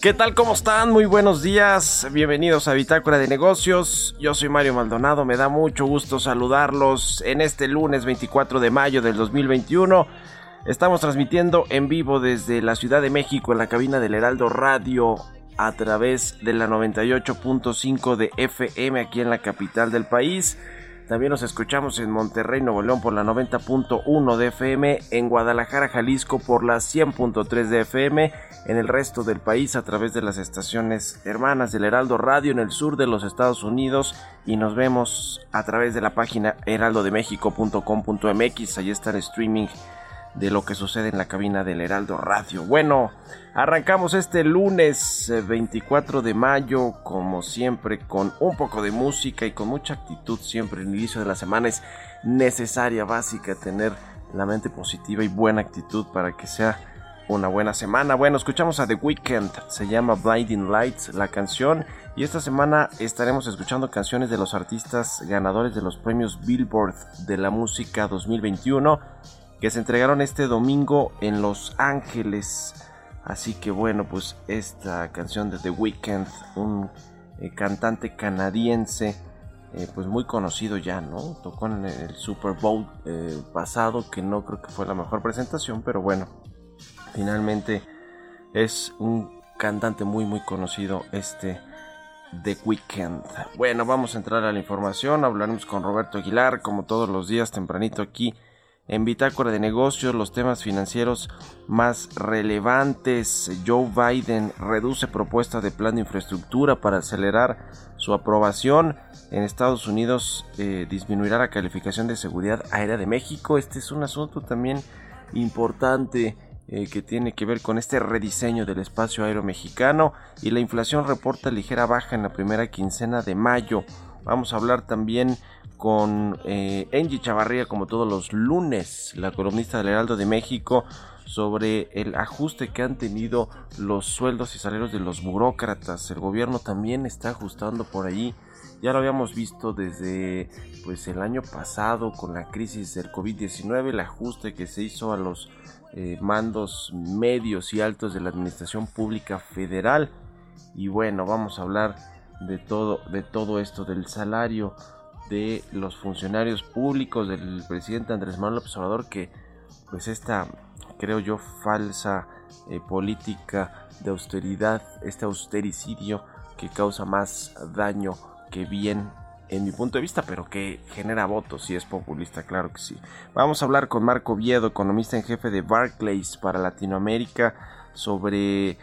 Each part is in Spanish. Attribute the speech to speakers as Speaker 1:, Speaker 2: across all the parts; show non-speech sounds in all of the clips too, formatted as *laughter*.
Speaker 1: ¿Qué tal? ¿Cómo están? Muy buenos días. Bienvenidos a Bitácora de Negocios. Yo soy Mario Maldonado. Me da mucho gusto saludarlos en este lunes 24 de mayo del 2021. Estamos transmitiendo en vivo desde la Ciudad de México en la cabina del Heraldo Radio a través de la 98.5 de FM aquí en la capital del país. También nos escuchamos en Monterrey, Nuevo León por la 90.1 de FM, en Guadalajara, Jalisco por la 100.3 de FM, en el resto del país a través de las estaciones hermanas del Heraldo Radio en el sur de los Estados Unidos y nos vemos a través de la página heraldodemexico.com.mx, ahí está el streaming de lo que sucede en la cabina del Heraldo Radio. Bueno, arrancamos este lunes 24 de mayo, como siempre, con un poco de música y con mucha actitud. Siempre el inicio de la semana es necesaria, básica, tener la mente positiva y buena actitud para que sea una buena semana. Bueno, escuchamos a The Weeknd, se llama Blinding Lights la canción. Y esta semana estaremos escuchando canciones de los artistas ganadores de los premios Billboard de la música 2021 que se entregaron este domingo en Los Ángeles. Así que bueno, pues esta canción de The Weeknd, un eh, cantante canadiense, eh, pues muy conocido ya, ¿no? Tocó en el Super Bowl eh, pasado, que no creo que fue la mejor presentación, pero bueno, finalmente es un cantante muy muy conocido este The Weeknd. Bueno, vamos a entrar a la información, hablaremos con Roberto Aguilar, como todos los días tempranito aquí en Bitácora de Negocios, los temas financieros más relevantes. Joe Biden reduce propuesta de plan de infraestructura para acelerar su aprobación. En Estados Unidos eh, disminuirá la calificación de seguridad aérea de México. Este es un asunto también importante eh, que tiene que ver con este rediseño del espacio aéreo mexicano. Y la inflación reporta ligera baja en la primera quincena de mayo. Vamos a hablar también con eh, Angie Chavarría como todos los lunes, la columnista del Heraldo de México, sobre el ajuste que han tenido los sueldos y salarios de los burócratas. El gobierno también está ajustando por ahí. Ya lo habíamos visto desde pues el año pasado con la crisis del COVID-19, el ajuste que se hizo a los eh, mandos medios y altos de la administración pública federal. Y bueno, vamos a hablar de todo, de todo esto, del salario de los funcionarios públicos del presidente Andrés Manuel López Obrador que pues esta creo yo falsa eh, política de austeridad este austericidio que causa más daño que bien en mi punto de vista, pero que genera votos y es populista, claro que sí. Vamos a hablar con Marco Viedo, economista en jefe de Barclays para Latinoamérica, sobre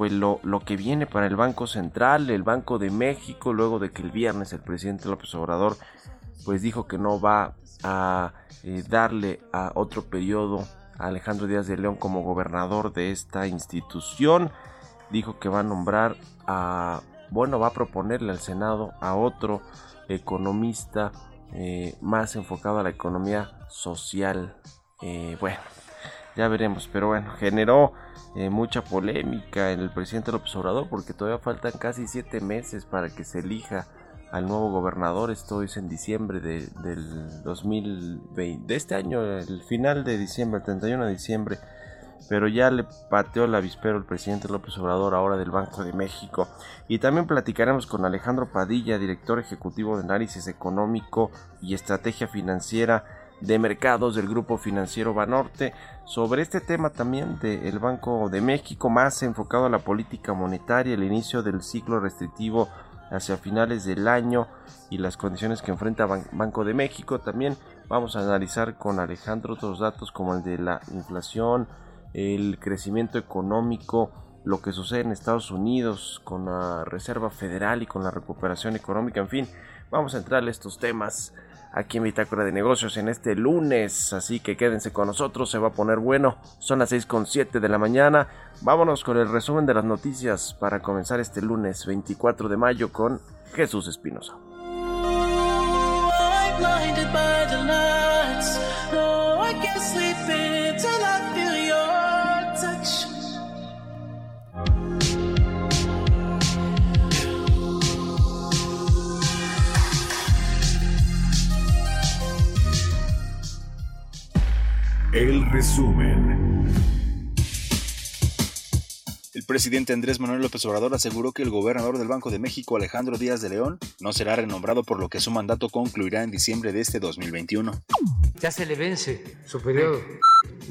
Speaker 1: pues lo, lo, que viene para el Banco Central, el Banco de México, luego de que el viernes el presidente López Obrador pues dijo que no va a eh, darle a otro periodo a Alejandro Díaz de León como gobernador de esta institución. Dijo que va a nombrar a, bueno, va a proponerle al Senado a otro economista eh, más enfocado a la economía social. Eh, bueno, ya veremos, pero bueno, generó eh, mucha polémica en el presidente López Obrador porque todavía faltan casi siete meses para que se elija al nuevo gobernador. Esto es en diciembre de, del 2020, de este año, el final de diciembre, el 31 de diciembre. Pero ya le pateó el avispero el presidente López Obrador, ahora del Banco de México. Y también platicaremos con Alejandro Padilla, director ejecutivo de análisis económico y estrategia financiera de mercados del grupo financiero Banorte sobre este tema también del Banco de México más enfocado a la política monetaria, el inicio del ciclo restrictivo hacia finales del año y las condiciones que enfrenta Banco de México. También vamos a analizar con Alejandro otros datos como el de la inflación, el crecimiento económico, lo que sucede en Estados Unidos con la Reserva Federal y con la recuperación económica, en fin, vamos a entrar a estos temas aquí en Bitácora de Negocios en este lunes, así que quédense con nosotros, se va a poner bueno, son las 6.7 de la mañana, vámonos con el resumen de las noticias para comenzar este lunes 24 de mayo con Jesús Espinosa.
Speaker 2: Resumen.
Speaker 3: El presidente Andrés Manuel López Obrador aseguró que el gobernador del Banco de México, Alejandro Díaz de León, no será renombrado por lo que su mandato concluirá en diciembre de este 2021.
Speaker 4: Ya se le vence su periodo.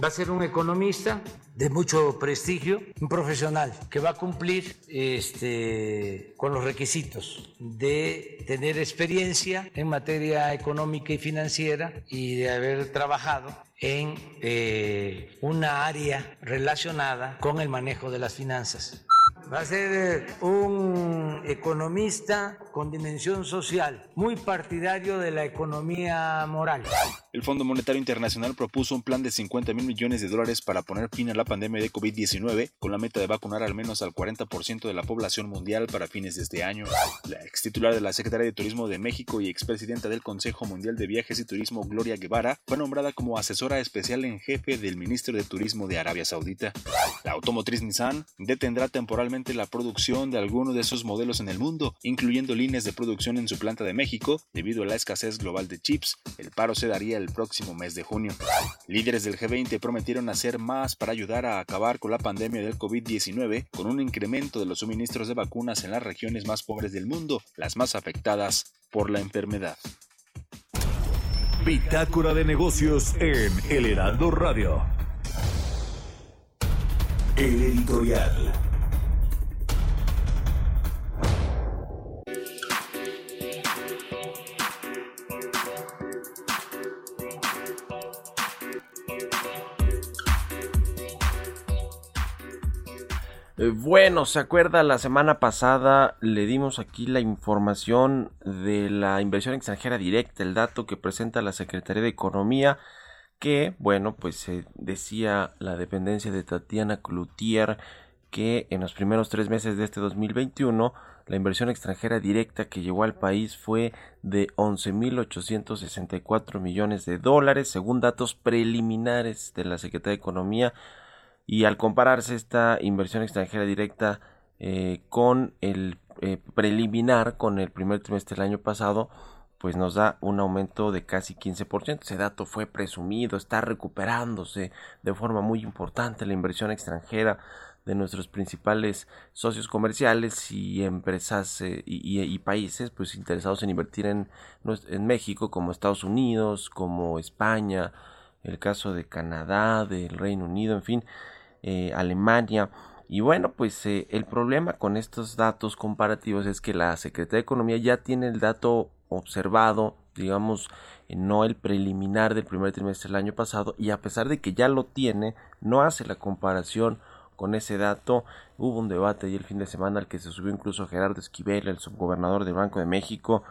Speaker 4: Va a ser un economista de mucho prestigio, un profesional que va a cumplir este, con los requisitos de tener experiencia en materia económica y financiera y de haber trabajado en eh, una área relacionada con el manejo de las finanzas. Va a ser eh, un economista con dimensión social, muy partidario de la economía moral.
Speaker 3: El Fondo Monetario Internacional propuso un plan de 50 mil millones de dólares para poner fin a la pandemia de COVID-19 con la meta de vacunar al menos al 40% de la población mundial para fines de este año. La ex titular de la Secretaría de Turismo de México y expresidenta del Consejo Mundial de Viajes y Turismo, Gloria Guevara, fue nombrada como asesora especial en jefe del ministro de Turismo de Arabia Saudita. La automotriz Nissan detendrá temporalmente la producción de algunos de sus modelos en el mundo, incluyendo líneas de producción en su planta de México, debido a la escasez global de chips. El paro se daría el próximo mes de junio. Líderes del G20 prometieron hacer más para ayudar a acabar con la pandemia del COVID-19 con un incremento de los suministros de vacunas en las regiones más pobres del mundo, las más afectadas por la enfermedad.
Speaker 2: Bitácora de negocios en El Heraldo Radio. El editorial.
Speaker 1: Eh, bueno, ¿se acuerda? La semana pasada le dimos aquí la información de la inversión extranjera directa, el dato que presenta la Secretaría de Economía, que, bueno, pues se decía la dependencia de Tatiana Cloutier que en los primeros tres meses de este 2021 la inversión extranjera directa que llegó al país fue de 11.864 millones de dólares, según datos preliminares de la Secretaría de Economía y al compararse esta inversión extranjera directa eh, con el eh, preliminar, con el primer trimestre del año pasado, pues nos da un aumento de casi 15%. Ese dato fue presumido, está recuperándose de forma muy importante la inversión extranjera de nuestros principales socios comerciales y empresas eh, y, países pues interesados en invertir en, en México como Estados Unidos, como España, el caso de Canadá, del Reino Unido, en fin, eh, Alemania. Y bueno, pues eh, el problema con estos datos comparativos es que la Secretaría de Economía ya tiene el dato observado, digamos, eh, no el preliminar del primer trimestre del año pasado, y a pesar de que ya lo tiene, no hace la comparación con ese dato. Hubo un debate ahí el fin de semana al que se subió incluso Gerardo Esquivel, el subgobernador del Banco de México,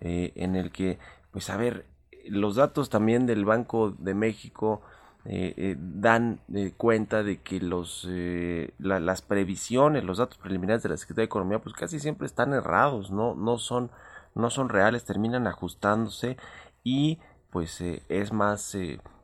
Speaker 1: en el que, pues a ver, los datos también del Banco de México eh, eh, dan eh, cuenta de que los las previsiones, los datos preliminares de la Secretaría de Economía, pues casi siempre están errados, no, no son, no son reales, terminan ajustándose y pues es más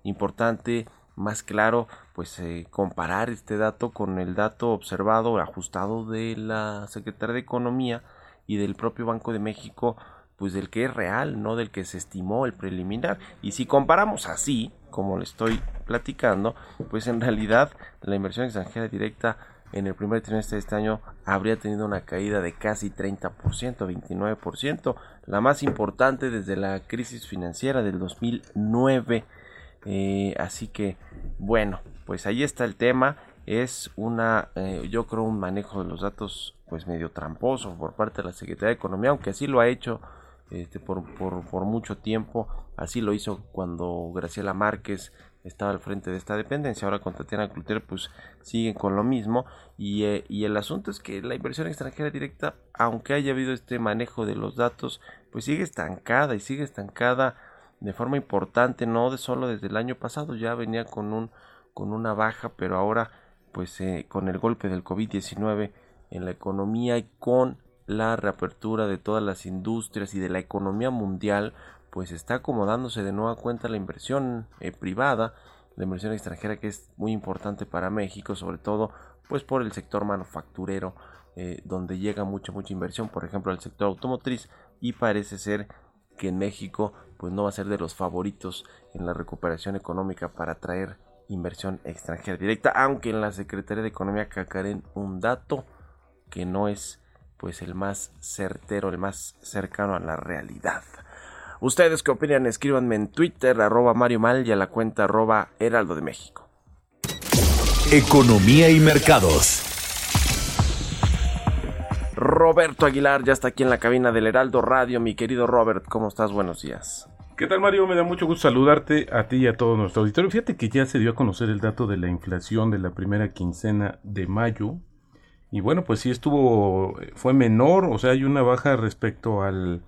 Speaker 1: importante más claro pues comparar este dato con el dato observado ajustado de la Secretaría de Economía y del propio Banco de México pues del que es real, no del que se estimó el preliminar. Y si comparamos así, como le estoy platicando, pues en realidad la inversión extranjera directa en el primer trimestre de este año habría tenido una caída de casi 30%, 29%, la más importante desde la crisis financiera del 2009. Eh, así que, bueno, pues ahí está el tema. Es una, eh, yo creo, un manejo de los datos pues medio tramposo por parte de la Secretaría de Economía, aunque así lo ha hecho este, por, mucho tiempo. Así lo hizo cuando Graciela Márquez estaba al frente de esta dependencia. Ahora con Tatiana Cloutier pues siguen con lo mismo. Y, eh, y, el asunto es que la inversión extranjera directa, aunque haya habido este manejo de los datos, pues sigue estancada y sigue estancada de forma importante, no de solo desde el año pasado, ya venía con un con una baja, pero ahora pues eh, con el golpe del COVID-19 en la economía y con la reapertura de todas las industrias y de la economía mundial, pues está acomodándose de nueva cuenta la inversión eh, privada, la inversión extranjera que es muy importante para México, sobre todo pues por el sector manufacturero, eh, donde llega mucha mucha inversión, por ejemplo al sector automotriz y parece ser que en México pues no va a ser de los favoritos en la recuperación económica para traer inversión extranjera directa, aunque en la Secretaría de Economía cacaren un dato que no es pues el más certero, el más cercano a la realidad. Ustedes qué opinan, escríbanme en Twitter, arroba Mario Mal y a la cuenta arroba Heraldo de México.
Speaker 2: Economía y mercados.
Speaker 1: Roberto Aguilar ya está aquí en la cabina del Heraldo Radio. Mi querido Robert, ¿cómo estás? Buenos días.
Speaker 5: ¿Qué tal Mario? Me da mucho gusto saludarte a ti y a todo nuestro auditorio. Fíjate que ya se dio a conocer el dato de la inflación de la primera quincena de mayo y bueno, pues sí estuvo, fue menor, o sea, hay una baja respecto al,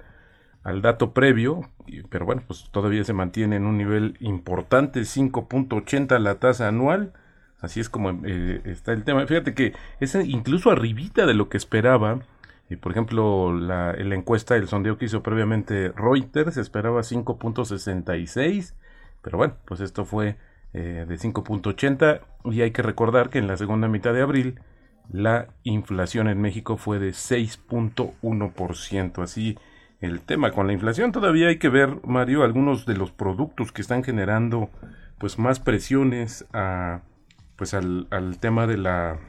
Speaker 5: al dato previo, pero bueno, pues todavía se mantiene en un nivel importante, 5.80 la tasa anual, así es como eh, está el tema. Fíjate que es incluso arribita de lo que esperaba, y por ejemplo, la, la encuesta, el sondeo que hizo previamente Reuters esperaba 5.66, pero bueno, pues esto fue eh, de 5.80 y hay que recordar que en la segunda mitad de abril la inflación en México fue de 6.1%. Así el tema con la inflación todavía hay que ver, Mario, algunos de los productos que están generando pues más presiones a pues al, al tema de la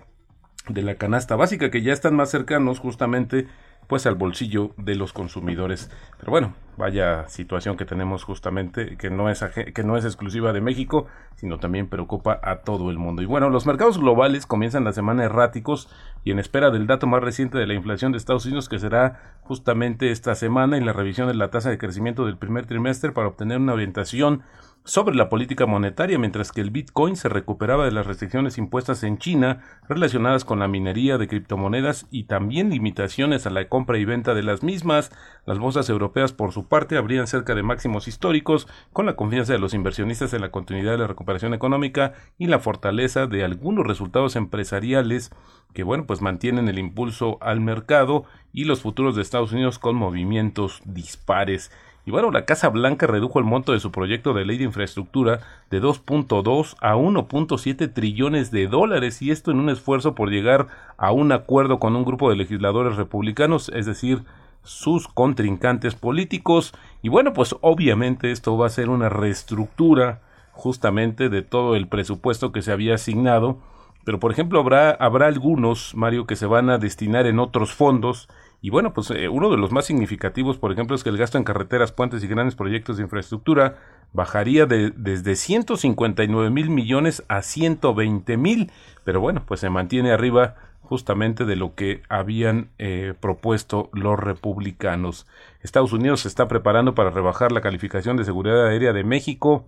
Speaker 5: de la canasta básica que ya están más cercanos justamente pues al bolsillo de los consumidores. Pero bueno, vaya situación que tenemos justamente que no es que no es exclusiva de México, sino también preocupa a todo el mundo. Y bueno, los mercados globales comienzan la semana erráticos y en espera del dato más reciente de la inflación de Estados Unidos que será justamente esta semana en la revisión de la tasa de crecimiento del primer trimestre para obtener una orientación sobre la política monetaria, mientras que el Bitcoin se recuperaba de las restricciones impuestas en China relacionadas con la minería de criptomonedas y también limitaciones a la compra y venta de las mismas. Las bolsas europeas, por su parte, habrían cerca de máximos históricos, con la confianza de los inversionistas en la continuidad de la recuperación económica y la fortaleza de algunos resultados empresariales que, bueno, pues mantienen el impulso al mercado y los futuros de Estados Unidos con movimientos dispares. Y bueno, la Casa Blanca redujo el monto de su proyecto de ley de infraestructura de 2.2 a 1.7 trillones de dólares y esto en un esfuerzo por llegar a un acuerdo con un grupo de legisladores republicanos, es decir, sus contrincantes políticos. Y bueno, pues obviamente esto va a ser una reestructura justamente de todo el presupuesto que se había asignado. Pero por ejemplo habrá, habrá algunos, Mario, que se van a destinar en otros fondos y bueno, pues eh, uno de los más significativos, por ejemplo, es que el gasto en carreteras, puentes y grandes proyectos de infraestructura bajaría de, desde 159 mil millones a 120 mil, pero bueno, pues se mantiene arriba justamente de lo que habían eh, propuesto los republicanos. Estados Unidos se está preparando para rebajar la calificación de seguridad aérea de México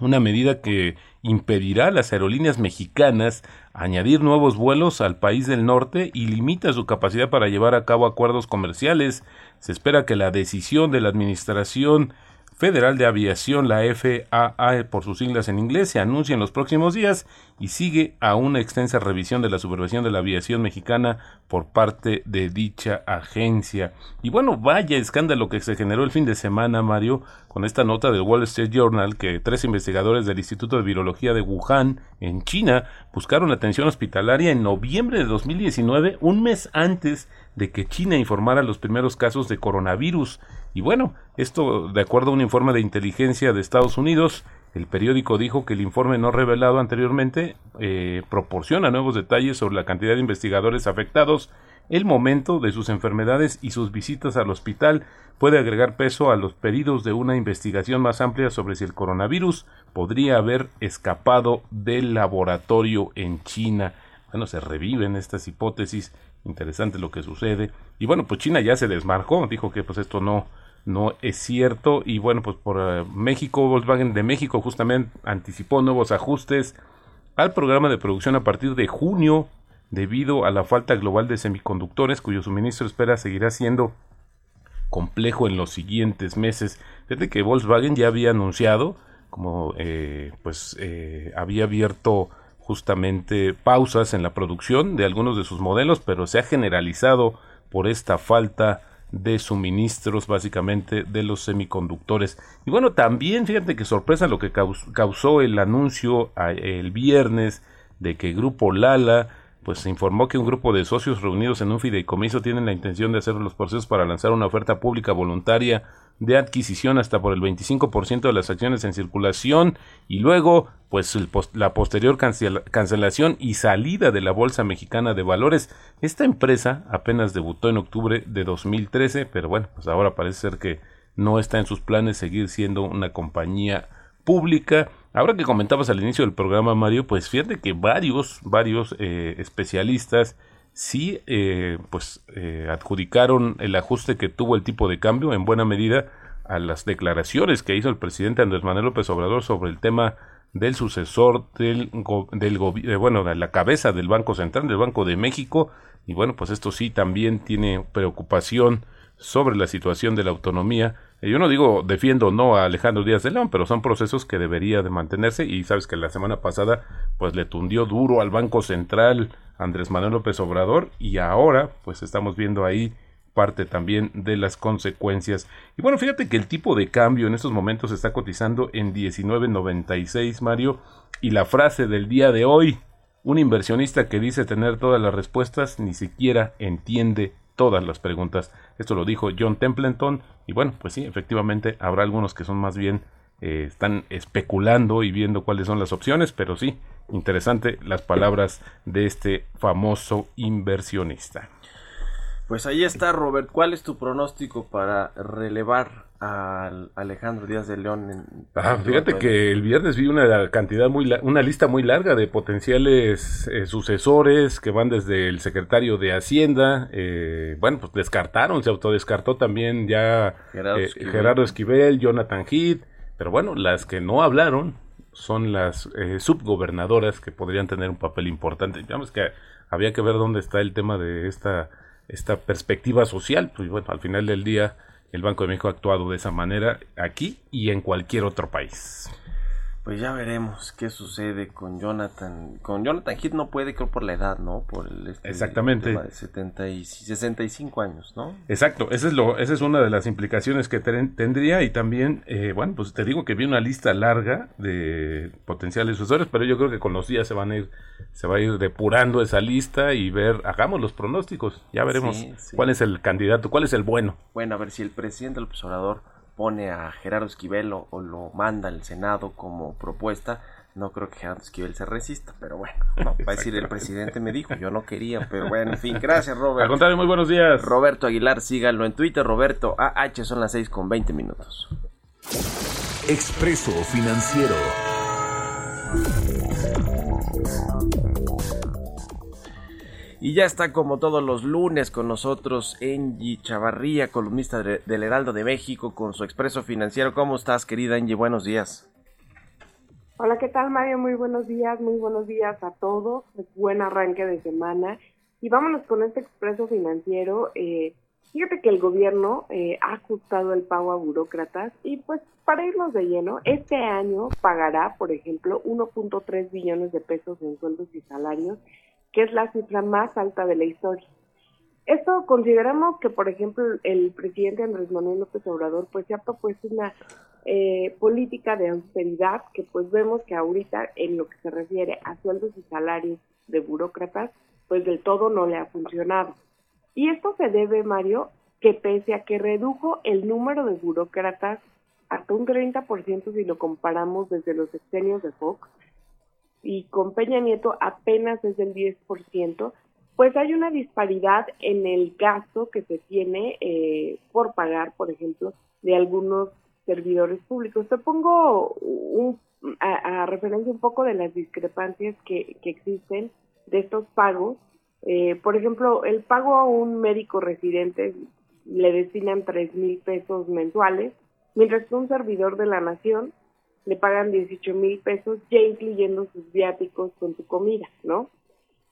Speaker 5: una medida que impedirá a las aerolíneas mexicanas añadir nuevos vuelos al país del norte y limita su capacidad para llevar a cabo acuerdos comerciales. Se espera que la decisión de la Administración Federal de Aviación, la FAA por sus siglas en inglés, se anuncia en los próximos días y sigue a una extensa revisión de la supervisión de la aviación mexicana por parte de dicha agencia. Y bueno, vaya escándalo que se generó el fin de semana, Mario, con esta nota del Wall Street Journal que tres investigadores del Instituto de Virología de Wuhan, en China, buscaron atención hospitalaria en noviembre de 2019, un mes antes de que China informara los primeros casos de coronavirus. Y bueno, esto de acuerdo a un informe de inteligencia de Estados Unidos, el periódico dijo que el informe no revelado anteriormente eh, proporciona nuevos detalles sobre la cantidad de investigadores afectados, el momento de sus enfermedades y sus visitas al hospital puede agregar peso a los pedidos de una investigación más amplia sobre si el coronavirus podría haber escapado del laboratorio en China. Bueno, se reviven estas hipótesis, interesante lo que sucede. Y bueno, pues China ya se desmarcó, dijo que pues esto no, no es cierto. Y bueno, pues por eh, México, Volkswagen de México justamente anticipó nuevos ajustes al programa de producción a partir de junio debido a la falta global de semiconductores cuyo suministro espera seguirá siendo complejo en los siguientes meses. Desde que Volkswagen ya había anunciado, como eh, pues eh, había abierto justamente pausas en la producción de algunos de sus modelos, pero se ha generalizado por esta falta de suministros básicamente de los semiconductores. Y bueno, también fíjate que sorpresa lo que causó el anuncio el viernes de que Grupo Lala pues se informó que un grupo de socios reunidos en un fideicomiso tienen la intención de hacer los procesos para lanzar una oferta pública voluntaria de adquisición hasta por el 25% de las acciones en circulación y luego pues la posterior cancelación y salida de la Bolsa Mexicana de Valores. Esta empresa apenas debutó en octubre de 2013, pero bueno, pues ahora parece ser que no está en sus planes seguir siendo una compañía pública Ahora que comentabas al inicio del programa, Mario, pues fíjate que varios, varios eh, especialistas sí, eh, pues eh, adjudicaron el ajuste que tuvo el tipo de cambio en buena medida a las declaraciones que hizo el presidente Andrés Manuel López Obrador sobre el tema del sucesor del, del bueno, de la cabeza del Banco Central, del Banco de México, y bueno, pues esto sí también tiene preocupación sobre la situación de la autonomía yo no digo defiendo no a Alejandro Díaz de León, pero son procesos que debería de mantenerse y sabes que la semana pasada pues le tundió duro al Banco Central Andrés Manuel López Obrador y ahora pues estamos viendo ahí parte también de las consecuencias. Y bueno, fíjate que el tipo de cambio en estos momentos está cotizando en 19.96, Mario, y la frase del día de hoy, un inversionista que dice tener todas las respuestas ni siquiera entiende todas las preguntas. Esto lo dijo John Templeton y bueno, pues sí, efectivamente habrá algunos que son más bien eh, están especulando y viendo cuáles son las opciones, pero sí, interesante las palabras de este famoso inversionista.
Speaker 1: Pues ahí está, Robert. ¿Cuál es tu pronóstico para relevar a Alejandro Díaz de León? En
Speaker 5: ah, fíjate que el viernes vi una cantidad muy, una lista muy larga de potenciales eh, sucesores que van desde el secretario de Hacienda. Eh, bueno, pues descartaron, se autodescartó también ya Gerardo, eh, Gerardo Esquivel, Jonathan Heath. Pero bueno, las que no hablaron son las subgobernadoras que podrían tener un papel importante. Digamos que había que ver dónde está el tema de esta esta perspectiva social, pues bueno, al final del día el Banco de México ha actuado de esa manera aquí y en cualquier otro país.
Speaker 1: Pues ya veremos qué sucede con Jonathan. Con Jonathan Heath no puede, creo, por la edad, ¿no? Por el
Speaker 5: este Exactamente.
Speaker 1: de 70 y 65 años, ¿no?
Speaker 5: Exacto, esa es, lo, esa es una de las implicaciones que tendría. Y también, eh, bueno, pues te digo que vi una lista larga de potenciales usuarios, pero yo creo que con los días se van a ir, se va a ir depurando esa lista y ver, hagamos los pronósticos. Ya veremos cuál es el candidato, cuál es el bueno.
Speaker 1: Bueno, a ver si el presidente del observador pone a Gerardo Esquivel o, lo manda al Senado como propuesta, no creo que Gerardo Esquivel se resista, pero bueno, va a decir el presidente me dijo, yo no quería, pero bueno, en fin, gracias Roberto.
Speaker 5: Al contrario, muy buenos días.
Speaker 1: Roberto Aguilar, síganlo en Twitter, Roberto AH, son las 6 con 20 minutos.
Speaker 2: Expreso Financiero.
Speaker 1: Y ya está como todos los lunes con nosotros Angie Chavarría, columnista del Heraldo de México, con su expreso financiero. ¿Cómo estás, querida Angie? Buenos días.
Speaker 6: Hola, ¿qué tal, Mario? Muy buenos días, muy buenos días a todos. Buen arranque de semana. Y vámonos con este expreso financiero. Eh, fíjate que el gobierno eh, ha ajustado el pago a burócratas y pues para irnos de lleno, este año pagará, por ejemplo, 1.3 billones de pesos en sueldos y salarios que es la cifra más alta de la historia. Esto consideramos que, por ejemplo, el presidente Andrés Manuel López Obrador pues ya ha propuesto una eh, política de austeridad que pues vemos que ahorita en lo que se refiere a sueldos y salarios de burócratas, pues del todo no le ha funcionado. Y esto se debe, Mario, que pese a que redujo el número de burócratas hasta un 30% si lo comparamos desde los exenios de Fox, y con Peña Nieto apenas es del 10%, pues hay una disparidad en el gasto que se tiene eh, por pagar, por ejemplo, de algunos servidores públicos. Te pongo un, a, referencia un poco de las discrepancias que, que existen de estos pagos. Eh, por ejemplo, el pago a un médico residente le destinan tres mil pesos mensuales, mientras que un servidor de la nación le pagan 18 mil pesos, ya incluyendo sus viáticos con su comida, ¿no?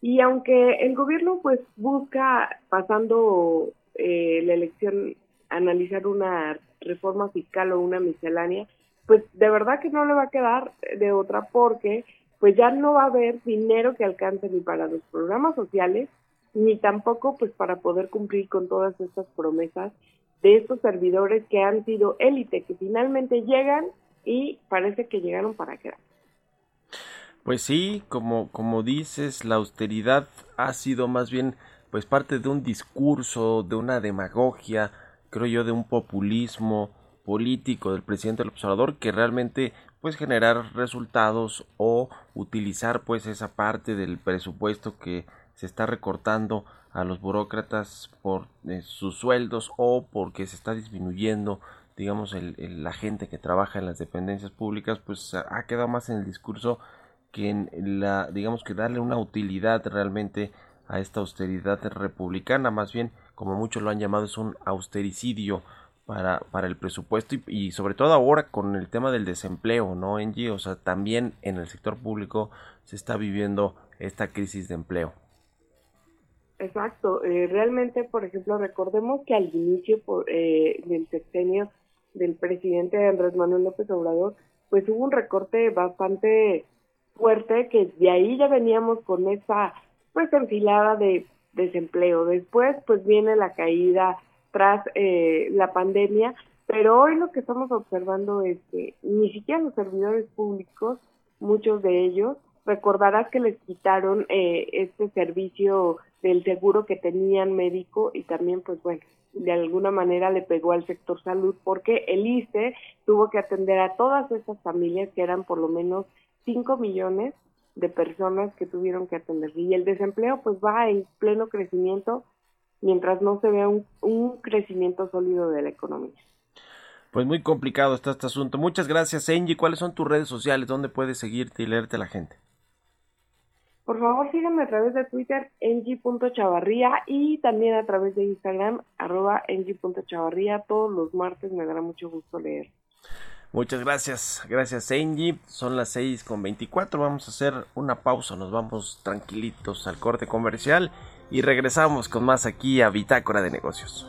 Speaker 6: Y aunque el gobierno pues busca, pasando eh, la elección, analizar una reforma fiscal o una miscelánea, pues de verdad que no le va a quedar de otra porque pues ya no va a haber dinero que alcance ni para los programas sociales, ni tampoco pues para poder cumplir con todas estas promesas de estos servidores que han sido élite, que finalmente llegan y parece que llegaron para quedar.
Speaker 1: Pues sí, como, como dices, la austeridad ha sido más bien pues parte de un discurso, de una demagogia, creo yo, de un populismo político del presidente del observador que realmente pues generar resultados o utilizar pues esa parte del presupuesto que se está recortando a los burócratas por eh, sus sueldos o porque se está disminuyendo digamos, el, la gente que trabaja en las dependencias públicas, pues ha quedado más en el discurso que en la, digamos, que darle una utilidad realmente a esta austeridad republicana, más bien, como muchos lo han llamado, es un austericidio para, para el presupuesto y, sobre todo ahora con el tema del desempleo, ¿no, Engie? O sea, también en el sector público se está viviendo esta crisis de empleo.
Speaker 6: Exacto, eh, realmente, por ejemplo, recordemos que al inicio por, eh, del sexenio del presidente Andrés Manuel López Obrador, pues hubo un recorte bastante fuerte que de ahí ya veníamos con esa pues enfilada de desempleo. Después pues viene la caída tras eh, la pandemia, pero hoy lo que estamos observando es que ni siquiera los servidores públicos, muchos de ellos, recordarás que les quitaron eh, este servicio del seguro que tenían médico y también pues bueno, de alguna manera le pegó al sector salud porque el ICE tuvo que atender a todas esas familias que eran por lo menos 5 millones de personas que tuvieron que atender. Y el desempleo pues va en pleno crecimiento mientras no se vea un, un crecimiento sólido de la economía.
Speaker 1: Pues muy complicado está este asunto. Muchas gracias, Angie. ¿Cuáles son tus redes sociales? ¿Dónde puedes seguirte y leerte la gente?
Speaker 6: Por favor, síganme a través de Twitter, ng.chavarría, y también a través de Instagram, arroba ng.chavarría. Todos los martes me dará mucho gusto leer.
Speaker 1: Muchas gracias, gracias Angie. Son las 6 con 24. Vamos a hacer una pausa. Nos vamos tranquilitos al corte comercial y regresamos con más aquí a Bitácora de Negocios.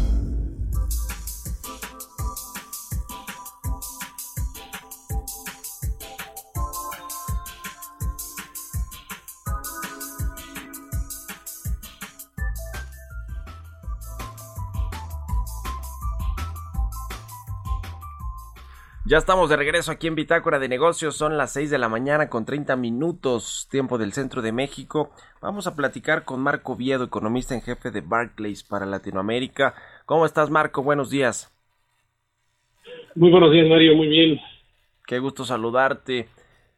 Speaker 1: Ya estamos de regreso aquí en Bitácora de Negocios. Son las 6 de la mañana con 30 minutos, tiempo del centro de México. Vamos a platicar con Marco Viedo, economista en jefe de Barclays para Latinoamérica. ¿Cómo estás, Marco? Buenos días.
Speaker 7: Muy buenos días, Mario. Muy bien.
Speaker 1: Qué gusto saludarte.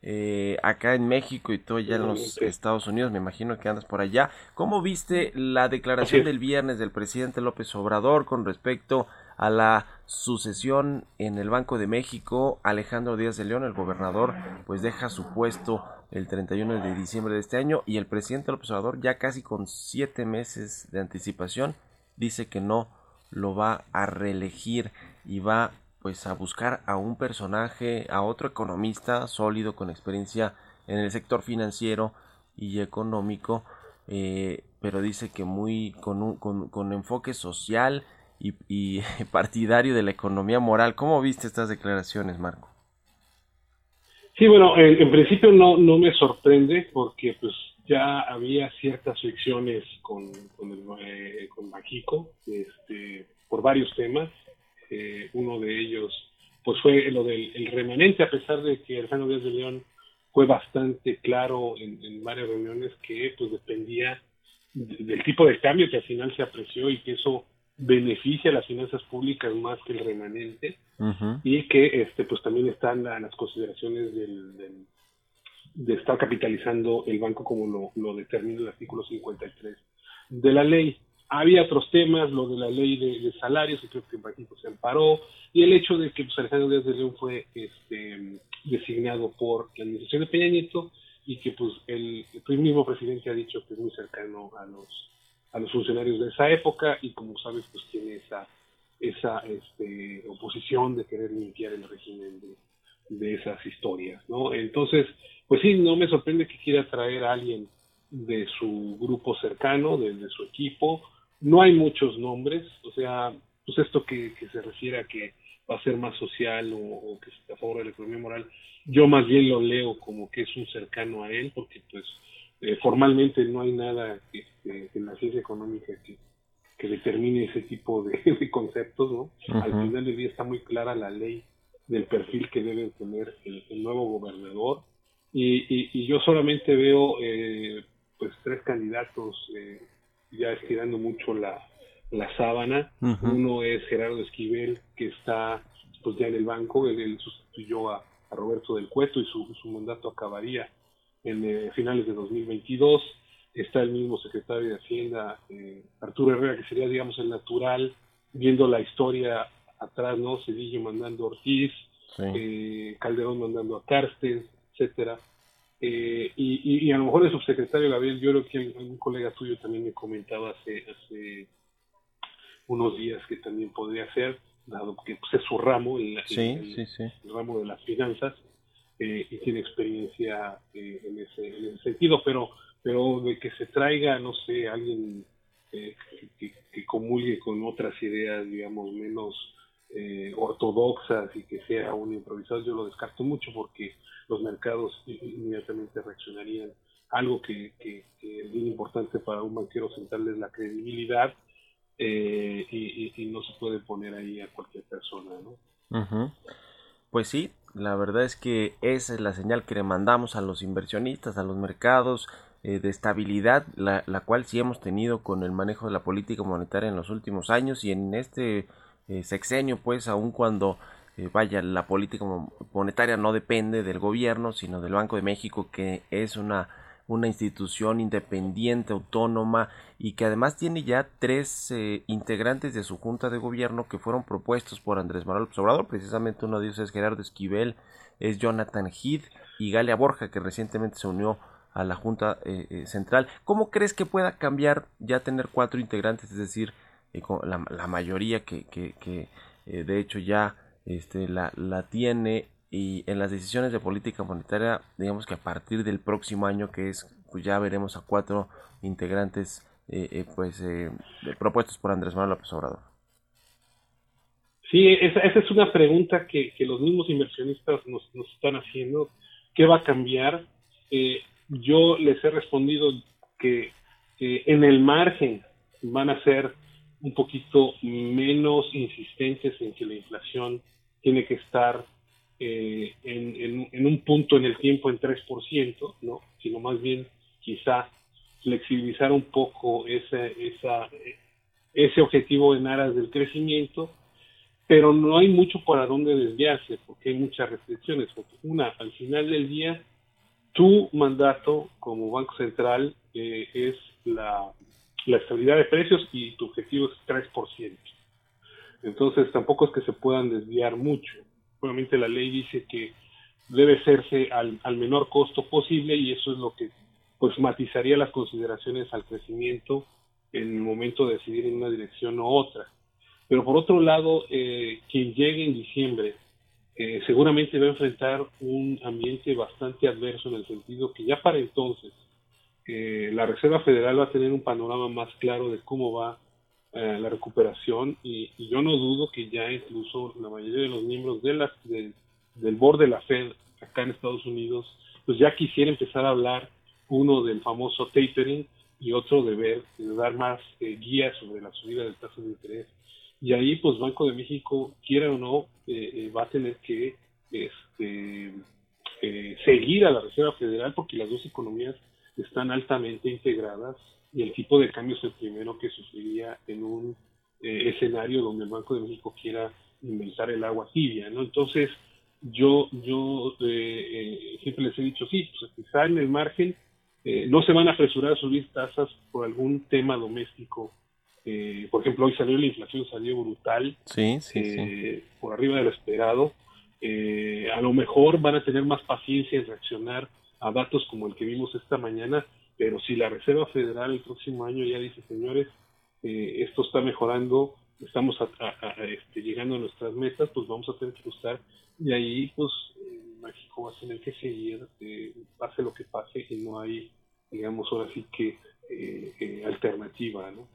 Speaker 1: Eh, acá en México y todo ya en los Estados Unidos, me imagino que andas por allá. ¿Cómo viste la declaración del viernes del presidente López Obrador con respecto a la sucesión en el Banco de México? Alejandro Díaz de León, el gobernador, pues deja su puesto el 31 de diciembre de este año y el presidente López Obrador ya casi con siete meses de anticipación dice que no lo va a reelegir y va pues a buscar a un personaje, a otro economista sólido con experiencia en el sector financiero y económico, eh, pero dice que muy con, un, con, enfoque social y, *laughs* partidario de la economía moral. ¿Cómo viste estas declaraciones, Marco?
Speaker 7: Sí, bueno, en, principio no, no me sorprende porque pues ya había ciertas fricciones con, con, el, eh, con este, por varios temas eh, uno de ellos pues fue lo del remanente, a pesar de que Alejandro Díaz de León fue bastante claro en, varias reuniones que pues dependía del tipo de cambio que al final se apreció y que eso beneficia a las finanzas públicas más que el remanente. Y que este pues también están las consideraciones del, de estar capitalizando el banco como lo, lo determina el artículo 53 de la ley había otros temas, lo de la ley de, salarios, que creo que en México se amparó, y el hecho de que pues, Alejandro Díaz de León fue este, designado por la administración de Peña Nieto y que pues el, mismo presidente ha dicho que es muy cercano a los a los funcionarios de esa época y como sabes pues tiene esa esa este, oposición de querer limpiar el régimen de, de esas historias, ¿no? Entonces, pues sí, no me sorprende que quiera traer a alguien de su grupo cercano, de, de su equipo, no hay muchos nombres, o sea, pues esto que, se refiere a que va a ser más social o, que está a favor de la economía moral, yo más bien lo leo como que es un cercano a él, porque pues eh, formalmente no hay nada que, en la ciencia económica que, determine ese tipo de, *laughs* conceptos, ¿no? Al final del día está muy clara la ley del perfil que debe tener el, nuevo gobernador y, y, yo solamente veo eh, pues tres candidatos eh, ya estirando mucho la, la sábana. Uno es Gerardo Esquivel, que está pues ya en el banco, él, sustituyó a, Roberto del Cueto y su, su mandato acabaría en eh, finales de 2022. Está el mismo secretario de Hacienda, eh, Arturo Herrera, que sería, digamos, el natural, viendo la historia atrás, ¿no? Cedillo mandando a Ortiz, eh, Calderón mandando a Carsten, etcétera. Eh, y, a lo mejor el subsecretario Gabriel, yo creo que un colega tuyo también me comentaba hace, hace unos días que también podría ser, dado que pues, es su ramo, el, ramo de las finanzas, eh, y tiene experiencia eh, en, ese, en, ese, sentido, pero, pero de que se traiga, no sé, alguien que, que, comulgue con otras ideas, digamos, menos ortodoxas y que sea un improvisado, yo lo descarto mucho porque los mercados inmediatamente reaccionarían. Algo que, es bien importante para un banquero central es la credibilidad eh, y, no se puede poner ahí a cualquier persona, ¿no?
Speaker 1: Pues sí, la verdad es que esa es la señal que le mandamos a los inversionistas, a los mercados eh, de estabilidad, la, la, cual sí hemos tenido con el manejo de la política monetaria en los últimos años y en este eh, sexenio, pues aun cuando eh, vaya, la política monetaria no depende del gobierno, sino del Banco de México, que es una, una institución independiente, autónoma y que además tiene ya tres eh, integrantes de su junta de gobierno que fueron propuestos por Andrés Manuel Obrador. Precisamente uno de ellos es Gerardo Esquivel, es Jonathan Heath y Galia Borja, que recientemente se unió a la Junta eh, Central. ¿Cómo crees que pueda cambiar ya tener cuatro integrantes, es decir, la, mayoría que, que, que de hecho ya este, la, la tiene y en las decisiones de política monetaria, digamos que a partir del próximo año, que es, pues ya veremos a cuatro integrantes eh, eh, pues eh, propuestos por Andrés Manuel López Obrador.
Speaker 7: Sí, esa, esa es una pregunta que, que, los mismos inversionistas nos, nos están haciendo. ¿Qué va a cambiar? yo les he respondido que en el margen van a ser un poquito menos insistentes en que la inflación tiene que estar eh, en, un punto en el tiempo en 3%, ¿no? sino más bien quizá flexibilizar un poco ese, esa, ese objetivo en aras del crecimiento, pero no hay mucho para dónde desviarse, porque hay muchas restricciones. una, al final del día, tu mandato como Banco Central eh, es la, la, estabilidad de precios y tu objetivo es 3%. Entonces tampoco es que se puedan desviar mucho. Obviamente la ley dice que debe hacerse al, al menor costo posible y eso es lo que pues matizaría las consideraciones al crecimiento en el momento de decidir en una dirección u otra. Pero por otro lado, eh, quien llegue en diciembre eh, seguramente va a enfrentar un ambiente bastante adverso en el sentido que ya para entonces eh, la Reserva Federal va a tener un panorama más claro de cómo va eh, la recuperación y, yo no dudo que ya incluso la mayoría de los miembros de la, de, del board de la Fed acá en Estados Unidos pues ya quisiera empezar a hablar uno del famoso tapering y otro de ver, de dar más eh, guías sobre la subida del tasa de interés. Y ahí, pues Banco de México, quiera o no, eh, eh, va a tener que este, eh, seguir a la Reserva Federal porque las dos economías están altamente integradas y el tipo de cambio es el primero que sufriría en un eh, escenario donde el Banco de México quiera inventar el agua tibia, ¿no? Entonces, yo, yo eh, siempre les he dicho, sí, pues quizá en el margen eh, no se van a apresurar a subir tasas por algún tema doméstico. Eh, por ejemplo, hoy salió la inflación, salió brutal,
Speaker 1: sí, sí,
Speaker 7: eh, sí. por arriba de lo esperado. a lo mejor van a tener más paciencia en reaccionar a datos como el que vimos esta mañana, pero si la Reserva Federal el próximo año ya dice, señores, esto está mejorando, estamos a, a, este, llegando a nuestras metas, pues vamos a tener que ajustar y ahí pues México va a tener que seguir, eh, pase lo que pase, y no hay, digamos, ahora sí que eh, eh, alternativa, ¿no?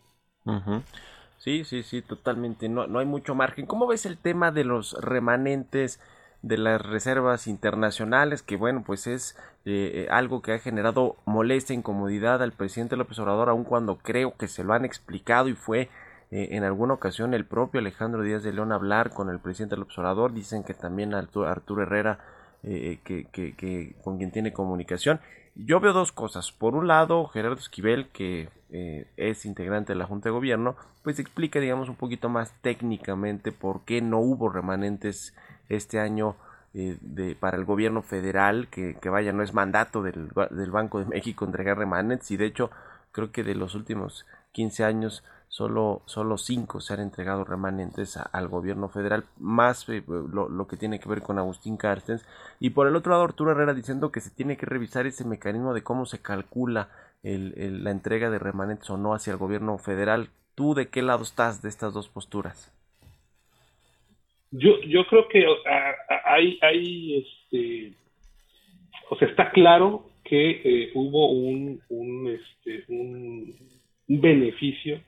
Speaker 1: Sí, sí, sí, totalmente, no, no hay mucho margen. ¿Cómo ves el tema de los remanentes de las reservas internacionales? Que bueno, pues es eh, algo que ha generado molestia, incomodidad al presidente López Obrador, aun cuando creo que se lo han explicado y fue eh, en alguna ocasión el propio Alejandro Díaz de León hablar con el presidente López Obrador, dicen que también Arturo, Herrera eh, que, que, con quien tiene comunicación. Yo veo dos cosas. Por un lado, Gerardo Esquivel, que es integrante de la Junta de Gobierno, pues explica, digamos, un poquito más técnicamente por qué no hubo remanentes este año eh, para el gobierno federal, que, vaya, no es mandato del, Banco de México entregar remanentes, y de hecho, creo que de los últimos 15 años solo, solo cinco se han entregado remanentes a, al gobierno federal, más eh, lo, que tiene que ver con Agustín Carstens. Y por el otro lado, Arturo Herrera diciendo que se tiene que revisar ese mecanismo de cómo se calcula el, la entrega de remanentes o no hacia el gobierno federal. ¿Tú de qué lado estás de estas dos posturas?
Speaker 7: Yo, yo creo que hay, hay este, o sea, está claro que eh, hubo un, un, este, un, un beneficio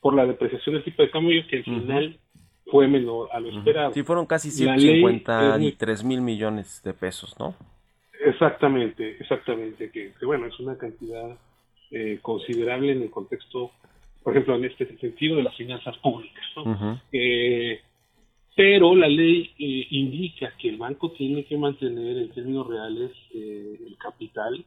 Speaker 7: por la depreciación del tipo de cambio que al final uh -huh. fue menor a lo esperado.
Speaker 1: Sí, fueron casi 153 mil millones de pesos, ¿no?
Speaker 7: Exactamente, exactamente, que, que bueno, es una cantidad eh, considerable en el contexto, por ejemplo, en este sentido de las finanzas públicas, ¿no? Uh -huh. eh, pero la ley eh, indica que el banco tiene que mantener en términos reales eh, el capital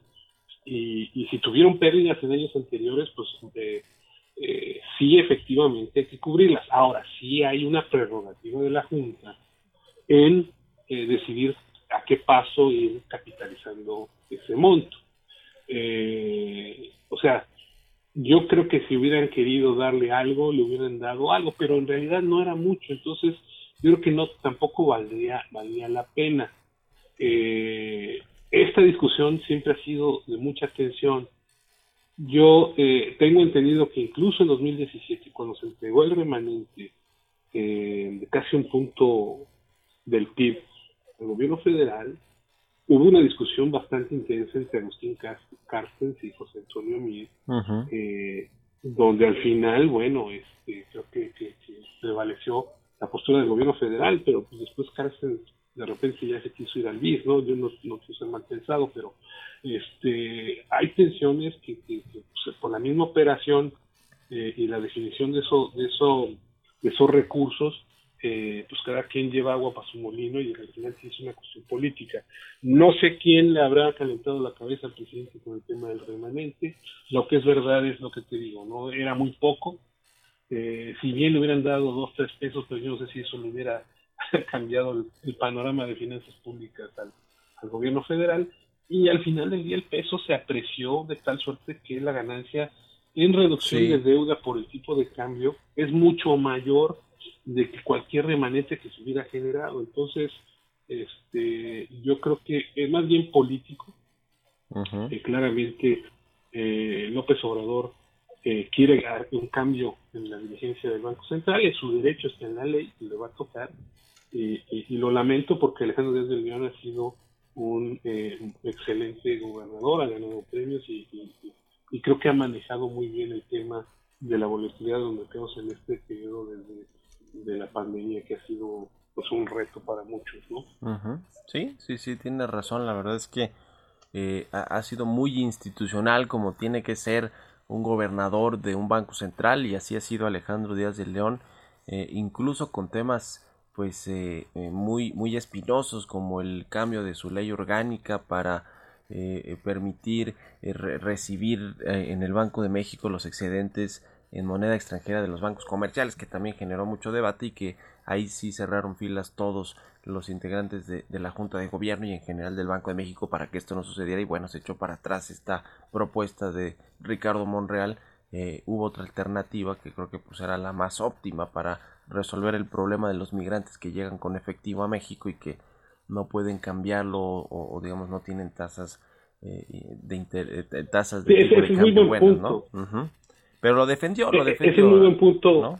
Speaker 7: y, si tuvieron pérdidas en años anteriores, pues eh, sí efectivamente hay que cubrirlas. Ahora, sí hay una prerrogativa de la Junta en decidir a qué paso ir capitalizando ese monto. O sea, yo creo que si hubieran querido darle algo, le hubieran dado algo, pero en realidad no era mucho, entonces yo creo que no tampoco valdría, valía la pena. Eh, esta discusión siempre ha sido de mucha atención yo eh, tengo entendido que incluso en 2017, cuando se entregó el remanente eh, de casi un punto del PIB al gobierno federal, hubo una discusión bastante intensa entre Agustín Carstens y José Antonio Mier, uh -huh. eh, donde al final, bueno, este, creo que, que, que, prevaleció postura del gobierno federal, pero pues después Carstens de repente ya se quiso ir al BIS, ¿no? Yo no, no quiero ser mal pensado, pero este, hay tensiones que pues, por la misma operación eh, y la definición de, eso, de, eso, de esos recursos, eh, pues cada quien lleva agua para su molino y al final sí es una cuestión política. No sé quién le habrá calentado la cabeza al presidente con el tema del remanente. Lo que es verdad es lo que te digo, ¿no? Era muy poco. Eh, si bien le hubieran dado dos, tres pesos, pero yo no sé si eso le hubiera *laughs* cambiado el, el, panorama de finanzas públicas al, al gobierno federal. y al final del día el peso se apreció de tal suerte que la ganancia en reducción de deuda por el tipo de cambio es mucho mayor de que cualquier remanente que se hubiera generado. Entonces, este, yo creo que es más bien político. que claramente eh, López Obrador eh, quiere un cambio en la dirigencia del Banco Central, y su derecho está en la ley, y le va a tocar. y, lo lamento porque Alejandro Díaz del León ha sido un eh, excelente gobernador, ha ganado premios y, creo que ha manejado muy bien el tema de la volatilidad donde tenemos en este periodo desde de la pandemia que ha sido pues un reto para muchos, ¿no?
Speaker 1: Sí, sí, sí, tiene razón. La verdad es que eh, ha, sido muy institucional como tiene que ser un gobernador de un banco central y así ha sido Alejandro Díaz de León, eh, incluso con temas pues eh, muy muy espinosos como el cambio de su ley orgánica para permitir recibir en el Banco de México los excedentes en moneda extranjera de los bancos comerciales, que también generó mucho debate y que ahí sí cerraron filas todos los integrantes de, la Junta de Gobierno y en general del Banco de México para que esto no sucediera y bueno, se echó para atrás esta propuesta de Ricardo Monreal. Eh, hubo otra alternativa que creo que pues era la más óptima para resolver el problema de los migrantes que llegan con efectivo a México y que no pueden cambiarlo o, digamos no tienen tasas eh, de eh, tasas de, cambio buenas, ¿no? Pero lo defendió, lo defendió.
Speaker 7: Ese es muy buen punto.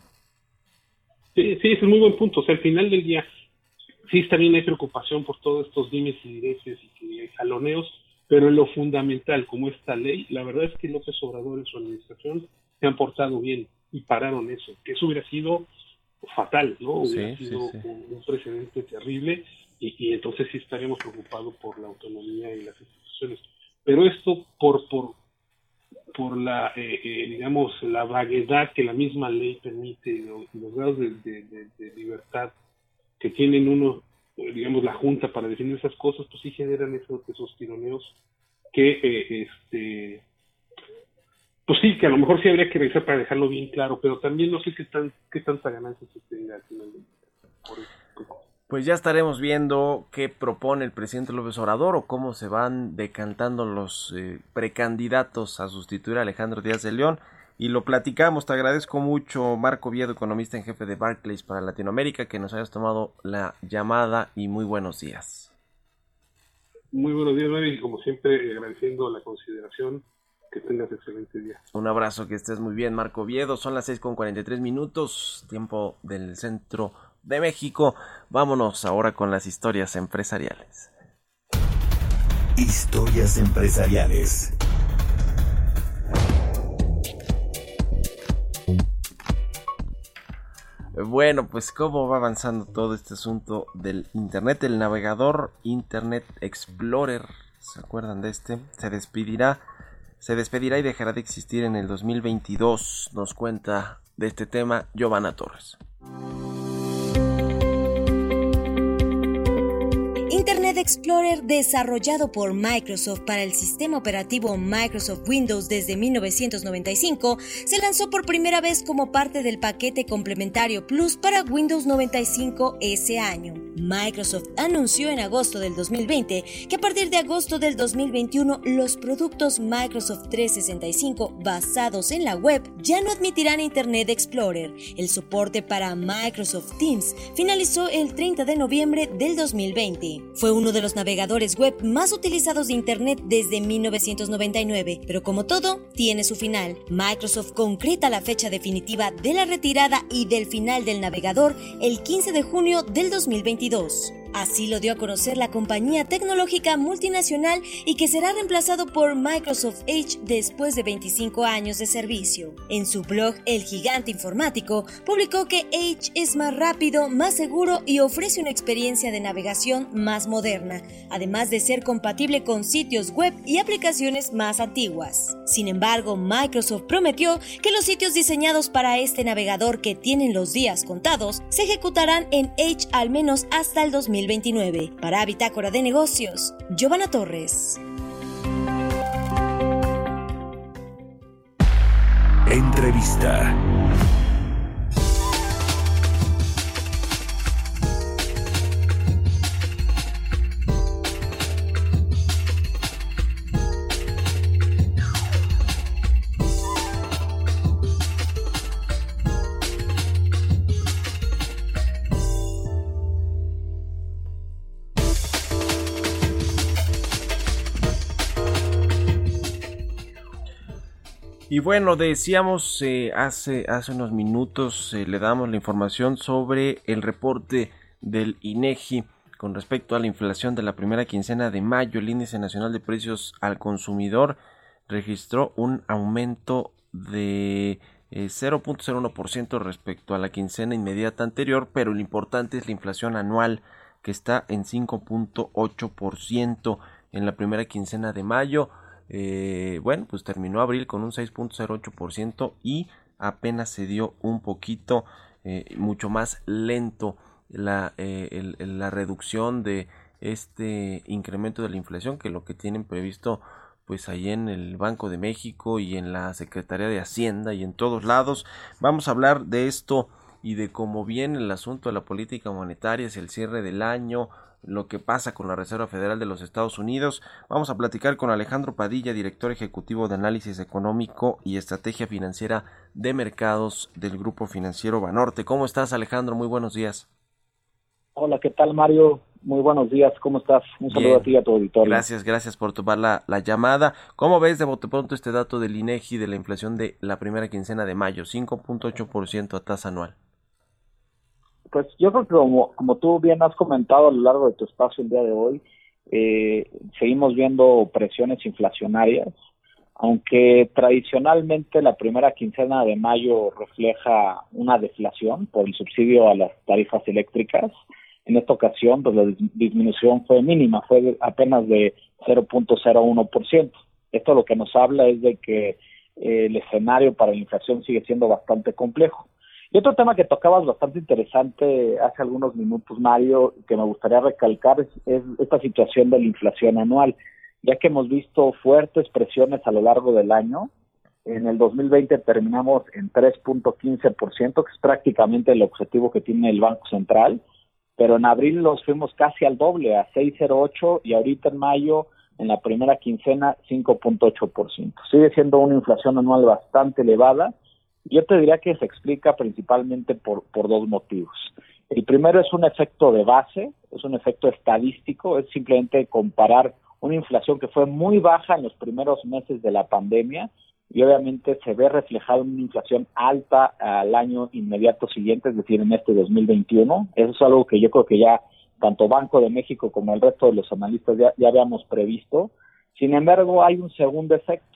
Speaker 7: Sí, sí, es un muy buen punto. O sea, al final del día, sí también hay preocupación por todos estos dimes y direces y jaloneos, pero en lo fundamental, como esta ley, la verdad es que López Obrador y su administración se han portado bien y pararon eso, que eso hubiera sido fatal, ¿no? Hubiera sido Un, precedente terrible y, y, entonces sí estaríamos preocupados por la autonomía y las instituciones. Pero esto, por, por, por la, eh, eh, digamos, la vaguedad que la misma ley permite, los, grados de, libertad que tienen uno, digamos, la Junta para definir esas cosas, pues sí generan esos, esos tironeos que, eh, este, pues sí, que a lo mejor sí habría que revisar para dejarlo bien claro, pero también no sé qué, tan, qué tanta ganancia se tenga al final. Por eso
Speaker 1: pues ya estaremos viendo qué propone el presidente López Obrador o cómo se van decantando los eh, precandidatos a sustituir a Alejandro Díaz de León. Y lo platicamos, te agradezco mucho Marco Viedo, economista en jefe de Barclays para Latinoamérica, que nos hayas tomado la llamada y muy buenos días.
Speaker 7: Muy buenos días, Mary, y como siempre agradeciendo la consideración que tengas excelente día.
Speaker 1: Un abrazo, que estés muy bien, Marco Viedo. Son las 6 con 43 minutos, tiempo del centro de México. Vámonos ahora con las historias empresariales.
Speaker 2: Historias empresariales.
Speaker 1: Bueno, pues cómo va avanzando todo este asunto del Internet, el navegador Internet Explorer, ¿se acuerdan de este? Se despedirá, se despedirá y dejará de existir en el 2022, nos cuenta de este tema Giovanna Torres.
Speaker 8: Explorer, desarrollado por Microsoft para el sistema operativo Microsoft Windows desde 1995, se lanzó por primera vez como parte del paquete complementario Plus para Windows 95 ese año. Microsoft anunció en agosto del 2020 que a partir de agosto del 2021 los productos Microsoft 365 basados en la web ya no admitirán Internet Explorer. El soporte para Microsoft Teams finalizó el 30 de noviembre del 2020. Fue uno de los navegadores web más utilizados de Internet desde 1999, pero como todo, tiene su final. Microsoft concreta la fecha definitiva de la retirada y del final del navegador el 15 de junio del 2022. Así lo dio a conocer la compañía tecnológica multinacional y que será reemplazado por Microsoft Edge después de 25 años de servicio. En su blog, el gigante informático publicó que Edge es más rápido, más seguro y ofrece una experiencia de navegación más moderna, además de ser compatible con sitios web y aplicaciones más antiguas. Sin embargo, Microsoft prometió que los sitios diseñados para este navegador que tienen los días contados se ejecutarán en Edge al menos hasta el 2020. 2029. Para Bitácora de Negocios, Giovanna Torres.
Speaker 2: Entrevista.
Speaker 1: Y bueno, decíamos eh, hace, hace unos minutos, eh, le damos la información sobre el reporte del INEGI con respecto a la inflación de la primera quincena de mayo. El índice nacional de precios al consumidor registró un aumento de 0.01% eh, respecto a la quincena inmediata anterior, pero lo importante es la inflación anual que está en 5.8% en la primera quincena de mayo. Eh, bueno, pues terminó abril con un 6.08% y apenas se dio un poquito eh, mucho más lento la, eh, la reducción de este incremento de la inflación que lo que tienen previsto pues ahí en el Banco de México y en la Secretaría de Hacienda y en todos lados. Vamos a hablar de esto y de cómo viene el asunto de la política monetaria es el cierre del año, lo que pasa con la Reserva Federal de los Estados Unidos. Vamos a platicar con Alejandro Padilla, director ejecutivo de análisis económico y estrategia financiera de mercados del grupo financiero Banorte. ¿Cómo estás, Alejandro? Muy buenos días.
Speaker 9: Hola, ¿qué tal, Mario? Muy buenos días, ¿cómo estás? Un saludo a ti y a tu auditorio.
Speaker 1: Gracias, gracias por tomar la, la, llamada. ¿Cómo ves de bote pronto este dato del INEGI de la inflación de la primera quincena de mayo, 5.8% a tasa anual?
Speaker 9: Pues yo creo que como, como tú bien has comentado a lo largo de tu espacio el día de hoy, eh, seguimos viendo presiones inflacionarias, aunque tradicionalmente la primera quincena de mayo refleja una deflación por el subsidio a las tarifas eléctricas. En esta ocasión, pues la disminución fue mínima, fue apenas de 0.01%. Esto lo que nos habla es de que eh, el escenario para la inflación sigue siendo bastante complejo. Y otro tema que tocabas bastante interesante hace algunos minutos, Mario, que me gustaría recalcar es, esta situación de la inflación anual, ya que hemos visto fuertes presiones a lo largo del año. En el 2020 terminamos en 3.15%, que es prácticamente el objetivo que tiene el Banco Central, pero en abril los fuimos casi al doble, a 6.08, y ahorita en mayo, en la primera quincena, 5.8%. Sigue siendo una inflación anual bastante elevada yo te diría que se explica principalmente por, dos motivos. El primero es un efecto de base, es un efecto estadístico, es simplemente comparar una inflación que fue muy baja en los primeros meses de la pandemia y obviamente se ve reflejada una inflación alta al año inmediato siguiente, es decir, en este 2021. Eso es algo que yo creo que ya tanto Banco de México como el resto de los analistas ya habíamos previsto. Sin embargo, hay un segundo efecto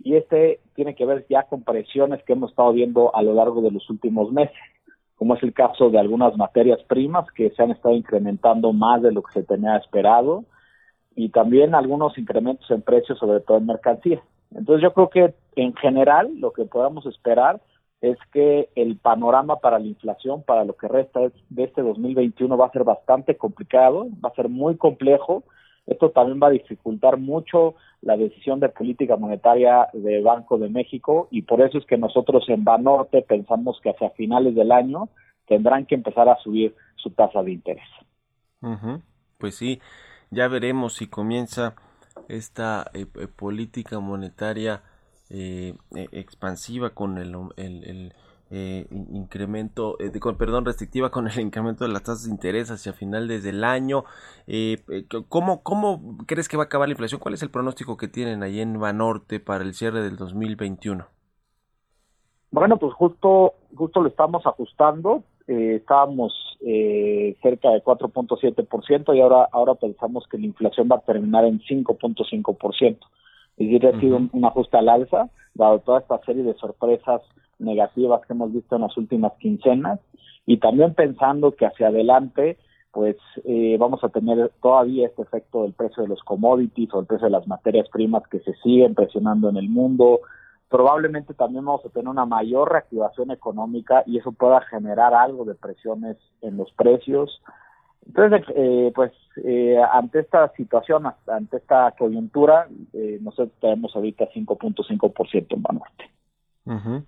Speaker 9: y este tiene que ver ya con presiones que hemos estado viendo a lo largo de los últimos meses, como es el caso de algunas materias primas que se han estado incrementando más de lo que se tenía esperado y también algunos incrementos en precios, sobre todo en mercancías. Entonces yo creo que en general lo que podemos esperar es que el panorama para la inflación, para lo que resta de este 2021 va a ser bastante complicado, va a ser muy complejo esto también va a dificultar mucho la decisión de política monetaria de Banco de México y por eso es que nosotros en Banorte pensamos que hacia finales del año tendrán que empezar a subir su tasa de interés.
Speaker 1: Pues sí, ya veremos si comienza esta eh, eh, política monetaria eh, expansiva con el, el eh, incremento, eh, perdón, restrictiva con el incremento de las tasas de interés hacia finales del año. Eh, eh ¿cómo, ¿Cómo crees que va a acabar la inflación? ¿Cuál es el pronóstico que tienen ahí en Banorte para el cierre del 2021?
Speaker 9: Bueno, pues justo, justo lo estamos ajustando. Eh, estábamos eh, cerca de 4.7% y ahora, ahora pensamos que la inflación va a terminar en 5.5%. Es decir, ha sido un, un ajuste al alza, dado toda esta serie de sorpresas negativas que hemos visto en las últimas quincenas y también pensando que hacia adelante pues eh, vamos a tener todavía este efecto del precio de los commodities o el precio de las materias primas que se siguen presionando en el mundo. Probablemente también vamos a tener una mayor reactivación económica y eso pueda generar algo de presiones en los precios. Entonces, eh, pues eh, ante esta situación, ante esta coyuntura, nosotros tenemos ahorita 5.5% en Banorte.
Speaker 1: Uh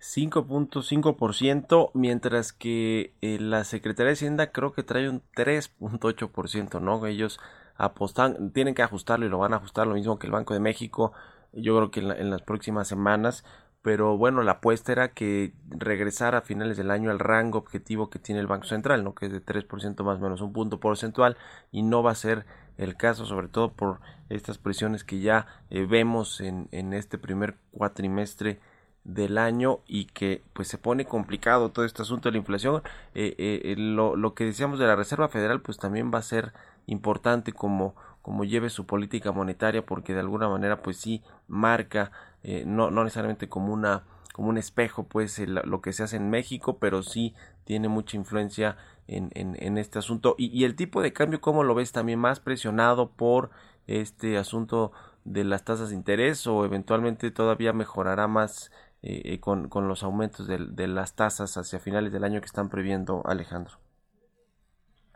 Speaker 1: 5.5%, mientras que eh, la Secretaría de Hacienda creo que trae un 3.8%, ¿no? Ellos apostan, tienen que ajustarlo y lo van a ajustar lo mismo que el Banco de México. Yo creo que en, las próximas semanas pero bueno, la apuesta era que regresara a finales del año al rango objetivo que tiene el Banco Central, ¿no? que es de 3% más o menos un punto porcentual, y no va a ser el caso, sobre todo por estas presiones que ya eh, vemos en este primer cuatrimestre del año y que pues se pone complicado todo este asunto de la inflación eh, eh, lo, lo, que decíamos de la Reserva Federal pues también va a ser importante como como lleve su política monetaria porque de alguna manera pues sí marca eh, no, no necesariamente como una como un espejo pues lo que se hace en México pero sí tiene mucha influencia en, en, este asunto. Y, y, el tipo de cambio como lo ves también más presionado por este asunto de las tasas de interés o eventualmente todavía mejorará más eh, con, con, los aumentos de, de, las tasas hacia finales del año que están previendo, Alejandro?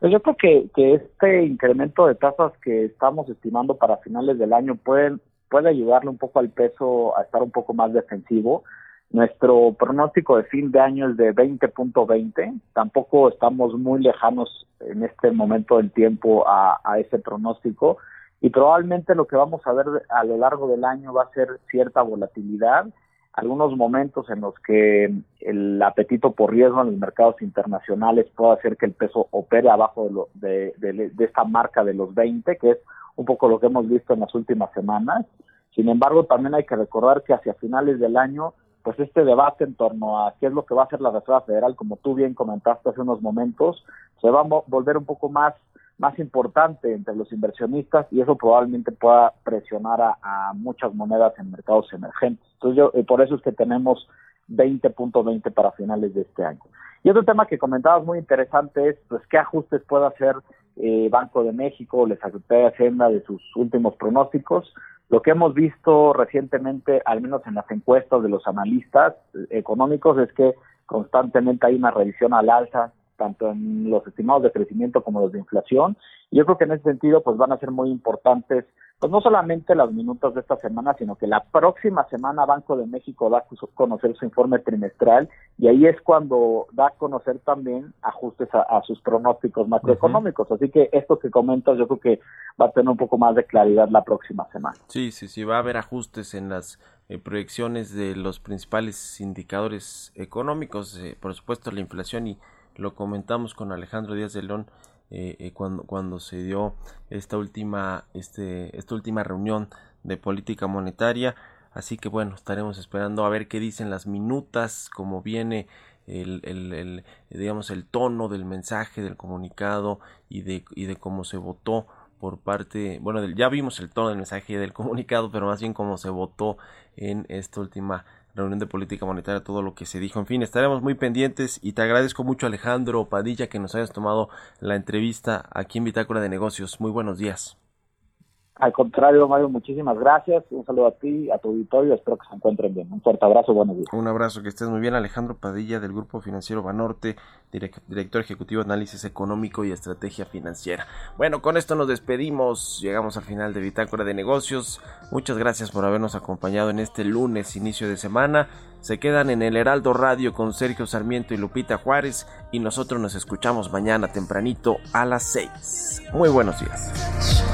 Speaker 9: Pues yo creo que, que este incremento de tasas que estamos estimando para finales del año puede, puede ayudarle un poco al peso a estar un poco más defensivo. Nuestro pronóstico de fin de año es de 20.20. Tampoco estamos muy lejanos en este momento del tiempo a, a ese pronóstico. Y probablemente lo que vamos a ver a lo largo del año va a ser cierta volatilidad algunos momentos en los que el apetito por riesgo en los mercados internacionales puede hacer que el peso opere abajo de, lo, de, de, de, esta marca de los 20, que es un poco lo que hemos visto en las últimas semanas. Sin embargo, también hay que recordar que hacia finales del año, pues este debate en torno a qué es lo que va a hacer la Reserva Federal, como tú bien comentaste hace unos momentos, se va a volver un poco más más importante entre los inversionistas y eso probablemente pueda presionar a, muchas monedas en mercados emergentes. Entonces, yo, eh, por eso es que tenemos 20.20 para finales de este año. Y otro tema que comentabas muy interesante es, pues, qué ajustes puede hacer eh, Banco de México o la Secretaría de Hacienda de sus últimos pronósticos. Lo que hemos visto recientemente, al menos en las encuestas de los analistas eh, económicos, es que constantemente hay una revisión al alza tanto en los estimados de crecimiento como los de inflación. Y yo creo que en ese sentido, pues van a ser muy importantes, pues no solamente las minutos de esta semana, sino que la próxima semana Banco de México da a conocer su informe trimestral y ahí es cuando da a conocer también ajustes a, sus pronósticos macroeconómicos. Así que esto que comentas, yo creo que va a tener un poco más de claridad la próxima semana.
Speaker 1: Sí, sí, sí, va a haber ajustes en las eh, proyecciones de los principales indicadores económicos, eh, por supuesto la inflación y lo comentamos con Alejandro Díaz de León eh, eh, cuando, cuando se dio esta última, este, esta última reunión de política monetaria. Así que bueno, estaremos esperando a ver qué dicen las minutas, cómo viene el, el, el, digamos el tono del mensaje del comunicado y de, y de cómo se votó por parte, bueno, ya vimos el tono del mensaje del comunicado, pero más bien cómo se votó en esta última reunión de política monetaria, todo lo que se dijo. En fin, estaremos muy pendientes y te agradezco mucho Alejandro Padilla que nos hayas tomado la entrevista aquí en Bitácora de Negocios. Muy buenos días.
Speaker 9: Al contrario, Mario, muchísimas gracias. Un saludo a ti, a tu auditorio. Espero que se encuentren bien. Un fuerte abrazo, buenos días.
Speaker 1: Un abrazo, que estés muy bien. Alejandro Padilla del Grupo Financiero Banorte, director ejecutivo de Análisis Económico y Estrategia Financiera. Bueno, con esto nos despedimos. Llegamos al final de Bitácora de Negocios. Muchas gracias por habernos acompañado en este lunes, inicio de semana. Se quedan en el Heraldo Radio con Sergio Sarmiento y Lupita Juárez y nosotros nos escuchamos mañana tempranito a las 6. Muy buenos días.